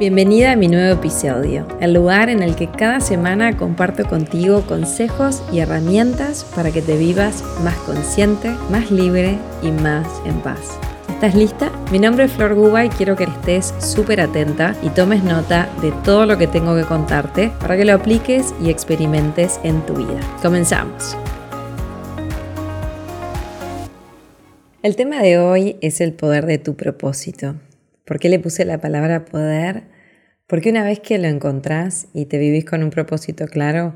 Bienvenida a mi nuevo episodio, el lugar en el que cada semana comparto contigo consejos y herramientas para que te vivas más consciente, más libre y más en paz. ¿Estás lista? Mi nombre es Flor Guba y quiero que estés súper atenta y tomes nota de todo lo que tengo que contarte para que lo apliques y experimentes en tu vida. Comenzamos. El tema de hoy es el poder de tu propósito. ¿Por qué le puse la palabra poder? Porque una vez que lo encontrás y te vivís con un propósito claro,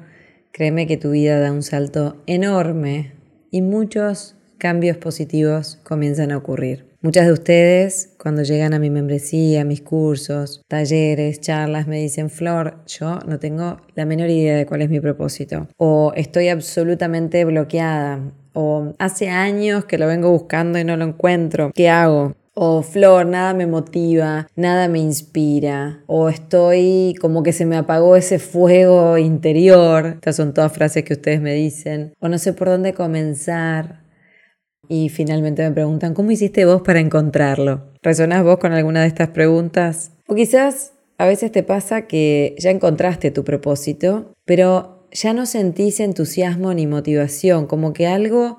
créeme que tu vida da un salto enorme y muchos cambios positivos comienzan a ocurrir. Muchas de ustedes, cuando llegan a mi membresía, mis cursos, talleres, charlas, me dicen, Flor, yo no tengo la menor idea de cuál es mi propósito. O estoy absolutamente bloqueada. O hace años que lo vengo buscando y no lo encuentro. ¿Qué hago? O Flor, nada me motiva, nada me inspira. O estoy como que se me apagó ese fuego interior. Estas son todas frases que ustedes me dicen. O no sé por dónde comenzar. Y finalmente me preguntan, ¿cómo hiciste vos para encontrarlo? ¿Resonás vos con alguna de estas preguntas? O quizás a veces te pasa que ya encontraste tu propósito, pero ya no sentís entusiasmo ni motivación, como que algo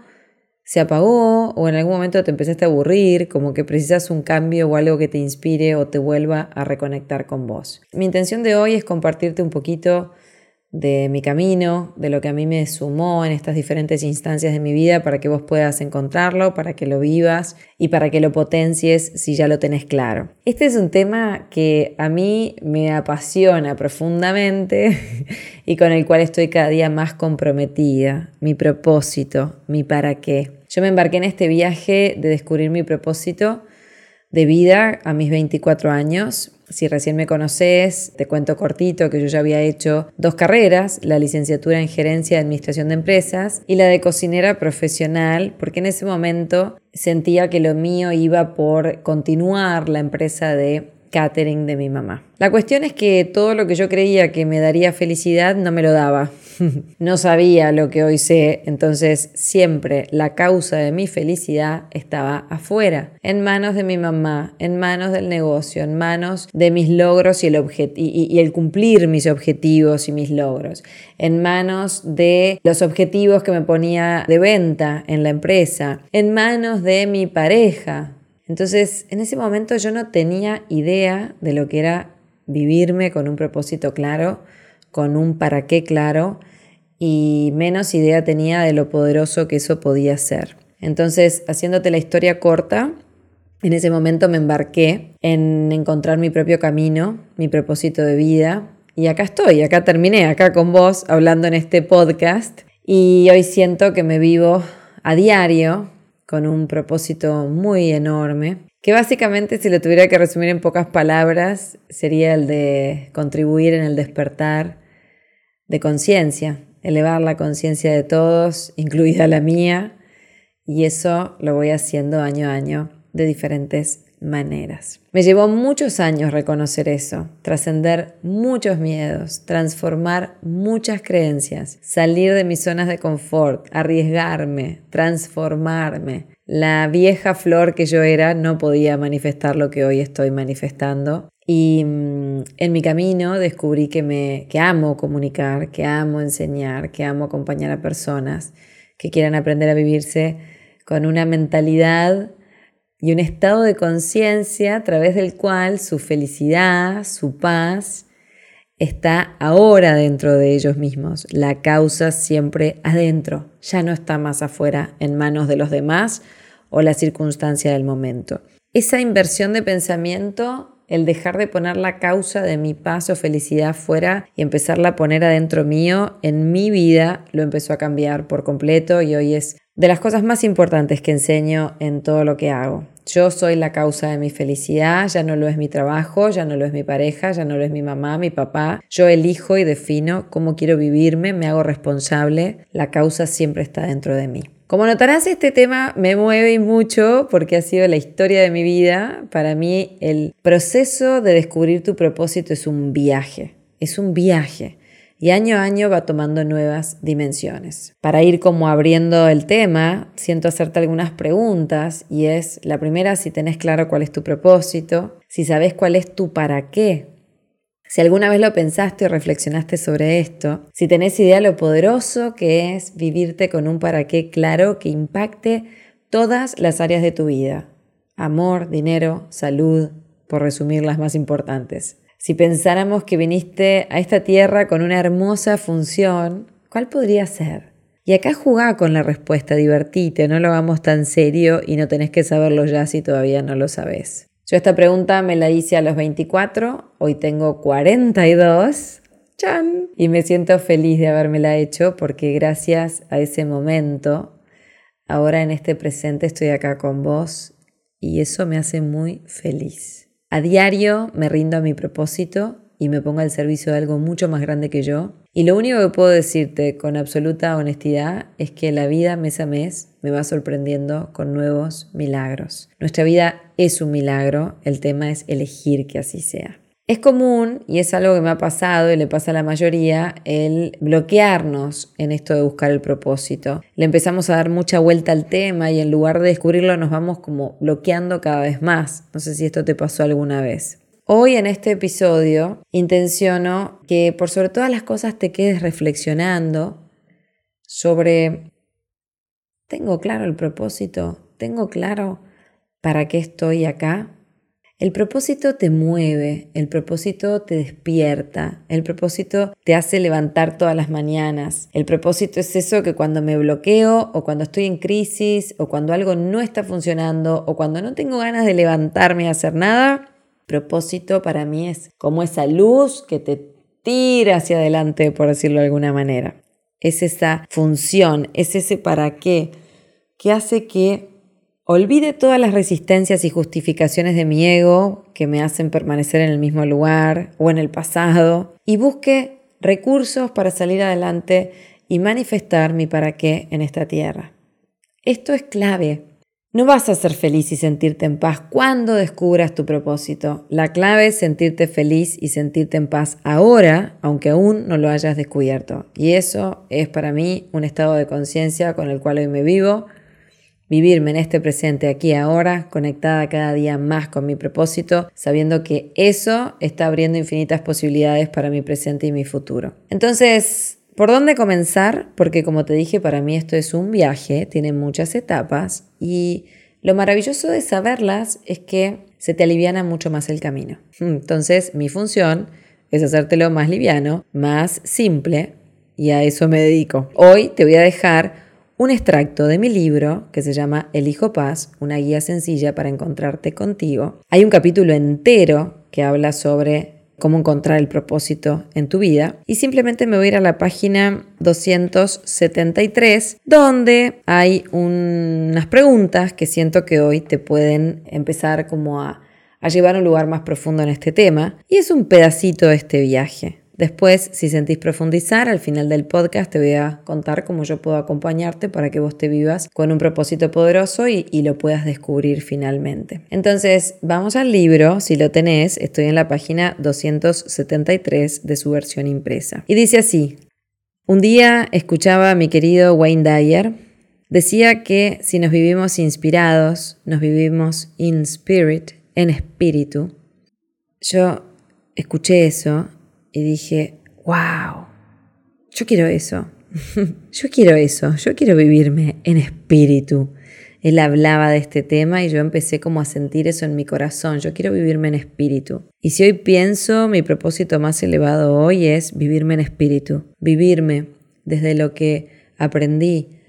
se apagó o en algún momento te empezaste a aburrir, como que precisas un cambio o algo que te inspire o te vuelva a reconectar con vos. Mi intención de hoy es compartirte un poquito de mi camino, de lo que a mí me sumó en estas diferentes instancias de mi vida para que vos puedas encontrarlo, para que lo vivas y para que lo potencies si ya lo tenés claro. Este es un tema que a mí me apasiona profundamente y con el cual estoy cada día más comprometida, mi propósito, mi para qué. Yo me embarqué en este viaje de descubrir mi propósito de vida a mis 24 años si recién me conoces, te cuento cortito que yo ya había hecho dos carreras, la licenciatura en gerencia de administración de empresas y la de cocinera profesional, porque en ese momento sentía que lo mío iba por continuar la empresa de catering de mi mamá. La cuestión es que todo lo que yo creía que me daría felicidad no me lo daba. no sabía lo que hoy sé, entonces siempre la causa de mi felicidad estaba afuera, en manos de mi mamá, en manos del negocio, en manos de mis logros y el, y el cumplir mis objetivos y mis logros, en manos de los objetivos que me ponía de venta en la empresa, en manos de mi pareja, entonces, en ese momento yo no tenía idea de lo que era vivirme con un propósito claro, con un para qué claro, y menos idea tenía de lo poderoso que eso podía ser. Entonces, haciéndote la historia corta, en ese momento me embarqué en encontrar mi propio camino, mi propósito de vida, y acá estoy, acá terminé, acá con vos, hablando en este podcast, y hoy siento que me vivo a diario con un propósito muy enorme, que básicamente si lo tuviera que resumir en pocas palabras sería el de contribuir en el despertar de conciencia, elevar la conciencia de todos, incluida la mía, y eso lo voy haciendo año a año de diferentes maneras. Me llevó muchos años reconocer eso, trascender muchos miedos, transformar muchas creencias, salir de mis zonas de confort, arriesgarme, transformarme. La vieja flor que yo era no podía manifestar lo que hoy estoy manifestando. Y mm, en mi camino descubrí que, me, que amo comunicar, que amo enseñar, que amo acompañar a personas que quieran aprender a vivirse con una mentalidad y un estado de conciencia a través del cual su felicidad, su paz, está ahora dentro de ellos mismos. La causa siempre adentro, ya no está más afuera en manos de los demás o la circunstancia del momento. Esa inversión de pensamiento el dejar de poner la causa de mi paz o felicidad fuera y empezarla a poner adentro mío, en mi vida lo empezó a cambiar por completo y hoy es de las cosas más importantes que enseño en todo lo que hago. Yo soy la causa de mi felicidad, ya no lo es mi trabajo, ya no lo es mi pareja, ya no lo es mi mamá, mi papá. Yo elijo y defino cómo quiero vivirme, me hago responsable, la causa siempre está dentro de mí. Como notarás, este tema me mueve mucho porque ha sido la historia de mi vida. Para mí, el proceso de descubrir tu propósito es un viaje, es un viaje y año a año va tomando nuevas dimensiones. Para ir como abriendo el tema, siento hacerte algunas preguntas y es la primera si tenés claro cuál es tu propósito, si sabes cuál es tu para qué, Si alguna vez lo pensaste o reflexionaste sobre esto, si tenés idea lo poderoso que es vivirte con un para qué claro que impacte todas las áreas de tu vida. Amor, dinero, salud, por resumir las más importantes. Si pensáramos que viniste a esta tierra con una hermosa función, ¿cuál podría ser? Y acá jugá con la respuesta, divertite, no lo hagamos tan serio y no tenés que saberlo ya si todavía no lo sabés. Yo esta pregunta me la hice a los 24, hoy tengo 42. ¡Chan! Y me siento feliz de habérmela hecho porque gracias a ese momento, ahora en este presente estoy acá con vos y eso me hace muy feliz. A diario me rindo a mi propósito y me pongo al servicio de algo mucho más grande que yo. Y lo único que puedo decirte con absoluta honestidad es que la vida mes a mes me va sorprendiendo con nuevos milagros. Nuestra vida es un milagro, el tema es elegir que así sea. Es común, y es algo que me ha pasado y le pasa a la mayoría, el bloquearnos en esto de buscar el propósito. Le empezamos a dar mucha vuelta al tema y en lugar de descubrirlo nos vamos como bloqueando cada vez más. No sé si esto te pasó alguna vez. Hoy en este episodio intenciono que por sobre todas las cosas te quedes reflexionando sobre, ¿tengo claro el propósito? ¿Tengo claro para qué estoy acá? El propósito te mueve, el propósito te despierta, el propósito te hace levantar todas las mañanas. El propósito es eso que cuando me bloqueo o cuando estoy en crisis o cuando algo no está funcionando o cuando no tengo ganas de levantarme a hacer nada, propósito para mí es como esa luz que te tira hacia adelante, por decirlo de alguna manera. Es esa función, es ese para qué que hace que Olvide todas las resistencias y justificaciones de mi ego que me hacen permanecer en el mismo lugar o en el pasado y busque recursos para salir adelante y manifestar mi para qué en esta tierra. Esto es clave. No vas a ser feliz y sentirte en paz cuando descubras tu propósito. La clave es sentirte feliz y sentirte en paz ahora, aunque aún no lo hayas descubierto. Y eso es para mí un estado de conciencia con el cual hoy me vivo Vivirme en este presente, aquí ahora, conectada cada día más con mi propósito, sabiendo que eso está abriendo infinitas posibilidades para mi presente y mi futuro. Entonces, ¿por dónde comenzar? Porque como te dije, para mí esto es un viaje, tiene muchas etapas y lo maravilloso de saberlas es que se te aliviana mucho más el camino. Entonces, mi función es hacértelo más liviano, más simple y a eso me dedico. Hoy te voy a dejar un extracto de mi libro que se llama El Hijo Paz, una guía sencilla para encontrarte contigo. Hay un capítulo entero que habla sobre cómo encontrar el propósito en tu vida. Y simplemente me voy a ir a la página 273, donde hay unas preguntas que siento que hoy te pueden empezar como a, a llevar a un lugar más profundo en este tema. Y es un pedacito de este viaje. Después, si sentís profundizar, al final del podcast te voy a contar cómo yo puedo acompañarte para que vos te vivas con un propósito poderoso y, lo puedas descubrir finalmente. Entonces, vamos al libro, si lo tenés, estoy en la página 273 de su versión impresa. Y dice así, un día escuchaba a mi querido Wayne Dyer, decía que si nos vivimos inspirados, nos vivimos in spirit, en espíritu. Yo escuché eso y dije, wow, yo quiero eso, yo quiero eso, yo quiero vivirme en espíritu. Él hablaba de este tema y yo empecé como a sentir eso en mi corazón, yo quiero vivirme en espíritu. Y si hoy pienso, mi propósito más elevado hoy es vivirme en espíritu, vivirme desde lo que aprendí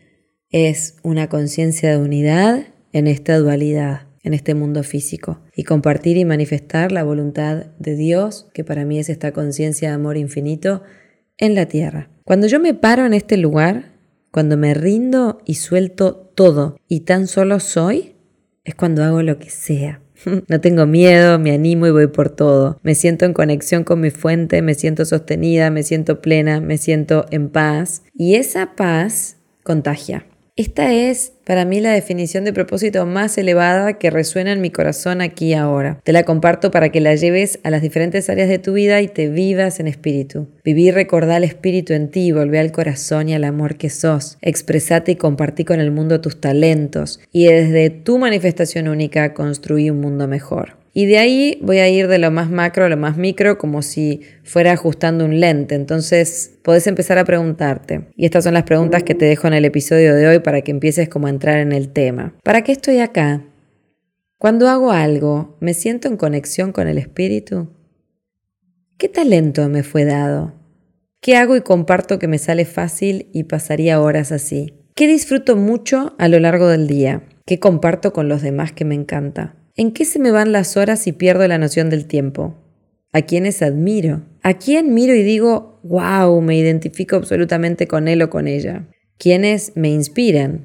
es una conciencia de unidad en esta dualidad en este mundo físico y compartir y manifestar la voluntad de Dios, que para mí es esta conciencia de amor infinito, en la tierra. Cuando yo me paro en este lugar, cuando me rindo y suelto todo y tan solo soy, es cuando hago lo que sea. No tengo miedo, me animo y voy por todo. Me siento en conexión con mi fuente, me siento sostenida, me siento plena, me siento en paz. Y esa paz contagia. Esta es para mí la definición de propósito más elevada que resuena en mi corazón aquí y ahora. Te la comparto para que la lleves a las diferentes áreas de tu vida y te vivas en espíritu. Vivir, recordar el espíritu en ti, volver al corazón y al amor que sos. Expresate y compartí con el mundo tus talentos y desde tu manifestación única construí un mundo mejor. Y de ahí voy a ir de lo más macro a lo más micro como si fuera ajustando un lente. Entonces podés empezar a preguntarte. Y estas son las preguntas que te dejo en el episodio de hoy para que empieces como a entrar en el tema. ¿Para qué estoy acá? Cuando hago algo, ¿me siento en conexión con el espíritu? ¿Qué talento me fue dado? ¿Qué hago y comparto que me sale fácil y pasaría horas así? ¿Qué disfruto mucho a lo largo del día? ¿Qué comparto con los demás que me encanta? ¿En qué se me van las horas y pierdo la noción del tiempo? ¿A quiénes admiro? ¿A quién miro y digo, wow, me identifico absolutamente con él o con ella? ¿Quiénes me inspiran?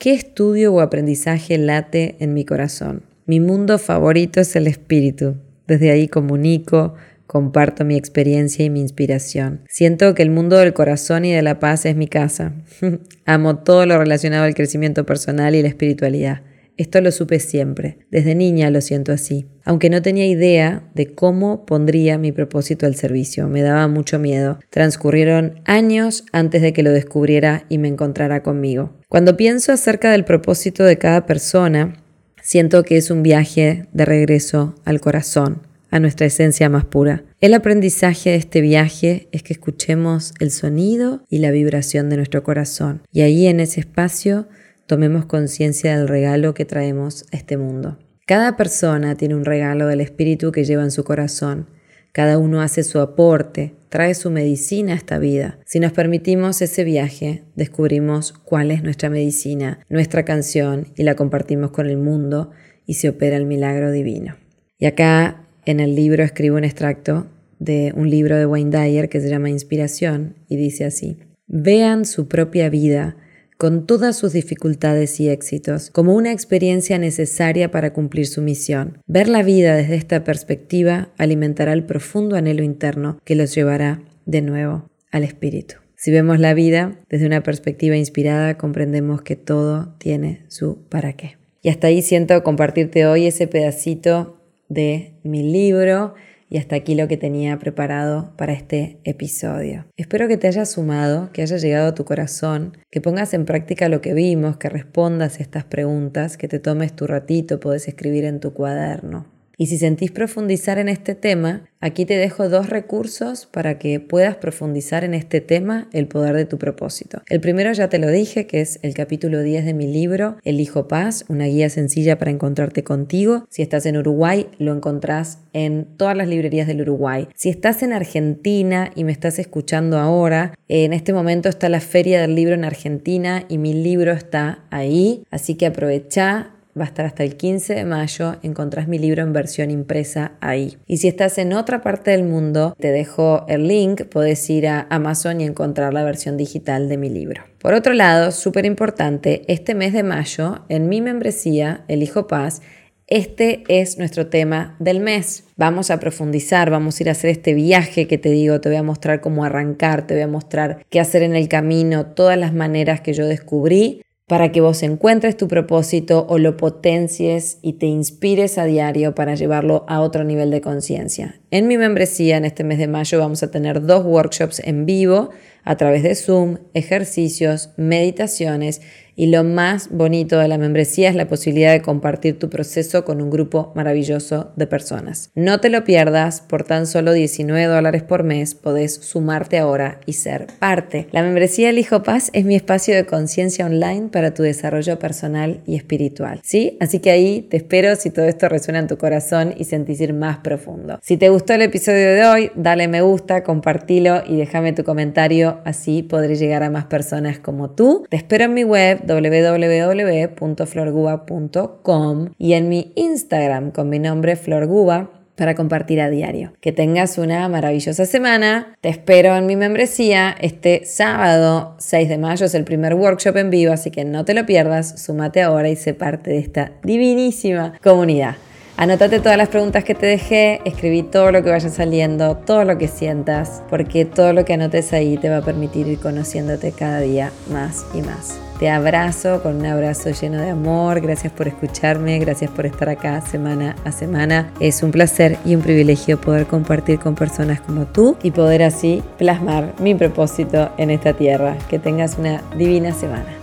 ¿Qué estudio o aprendizaje late en mi corazón? Mi mundo favorito es el espíritu. Desde ahí comunico, comparto mi experiencia y mi inspiración. Siento que el mundo del corazón y de la paz es mi casa. Amo todo lo relacionado al crecimiento personal y la espiritualidad. Esto lo supe siempre. Desde niña lo siento así. Aunque no tenía idea de cómo pondría mi propósito al servicio, me daba mucho miedo. Transcurrieron años antes de que lo descubriera y me encontrara conmigo. Cuando pienso acerca del propósito de cada persona, siento que es un viaje de regreso al corazón, a nuestra esencia más pura. El aprendizaje de este viaje es que escuchemos el sonido y la vibración de nuestro corazón. Y ahí en ese espacio tomemos conciencia del regalo que traemos a este mundo. Cada persona tiene un regalo del espíritu que lleva en su corazón. Cada uno hace su aporte, trae su medicina a esta vida. Si nos permitimos ese viaje, descubrimos cuál es nuestra medicina, nuestra canción y la compartimos con el mundo y se opera el milagro divino. Y acá en el libro escribo un extracto de un libro de Wayne Dyer que se llama Inspiración y dice así, vean su propia vida con todas sus dificultades y éxitos, como una experiencia necesaria para cumplir su misión. Ver la vida desde esta perspectiva alimentará el profundo anhelo interno que los llevará de nuevo al espíritu. Si vemos la vida desde una perspectiva inspirada, comprendemos que todo tiene su para qué. Y hasta ahí siento compartirte hoy ese pedacito de mi libro y hasta aquí lo que tenía preparado para este episodio. Espero que te haya sumado, que haya llegado a tu corazón, que pongas en práctica lo que vimos, que respondas estas preguntas, que te tomes tu ratito, puedes escribir en tu cuaderno. Y si sentís profundizar en este tema, aquí te dejo dos recursos para que puedas profundizar en este tema, el poder de tu propósito. El primero ya te lo dije, que es el capítulo 10 de mi libro, El Hijo Paz, una guía sencilla para encontrarte contigo. Si estás en Uruguay, lo encontrás en todas las librerías del Uruguay. Si estás en Argentina y me estás escuchando ahora, en este momento está la Feria del Libro en Argentina y mi libro está ahí, así que aprovecha Va a estar hasta el 15 de mayo. Encontrás mi libro en versión impresa ahí. Y si estás en otra parte del mundo, te dejo el link. Podés ir a Amazon y encontrar la versión digital de mi libro. Por otro lado, súper importante, este mes de mayo, en mi membresía, El Hijo Paz, este es nuestro tema del mes. Vamos a profundizar, vamos a ir a hacer este viaje que te digo, te voy a mostrar cómo arrancar, te voy a mostrar qué hacer en el camino, todas las maneras que yo descubrí para que vos encuentres tu propósito o lo potencies y te inspires a diario para llevarlo a otro nivel de conciencia. En mi membresía en este mes de mayo vamos a tener dos workshops en vivo a través de Zoom, ejercicios, meditaciones y lo más bonito de la membresía es la posibilidad de compartir tu proceso con un grupo maravilloso de personas. No te lo pierdas, por tan solo 19 dólares por mes podés sumarte ahora y ser parte. La membresía El Hijo Paz es mi espacio de conciencia online para tu desarrollo personal y espiritual. ¿Sí? Así que ahí te espero si todo esto resuena en tu corazón y sentís ir más profundo. Si te gustó el episodio de hoy, dale me gusta, compartilo y déjame tu comentario, así podré llegar a más personas como tú. Te espero en mi www.florguba.com y en mi Instagram con mi nombre Florguba para compartir a diario. Que tengas una maravillosa semana. Te espero en mi membresía. Este sábado 6 de mayo es el primer workshop en vivo, así que no te lo pierdas. Súmate ahora y sé parte de esta divinísima comunidad. Anotate todas las preguntas que te dejé, escribí todo lo que vaya saliendo, todo lo que sientas, porque todo lo que anotes ahí te va a permitir ir conociéndote cada día más y más. Te abrazo con un abrazo lleno de amor. Gracias por escucharme, gracias por estar acá semana a semana. Es un placer y un privilegio poder compartir con personas como tú y poder así plasmar mi propósito en esta tierra. Que tengas una divina semana.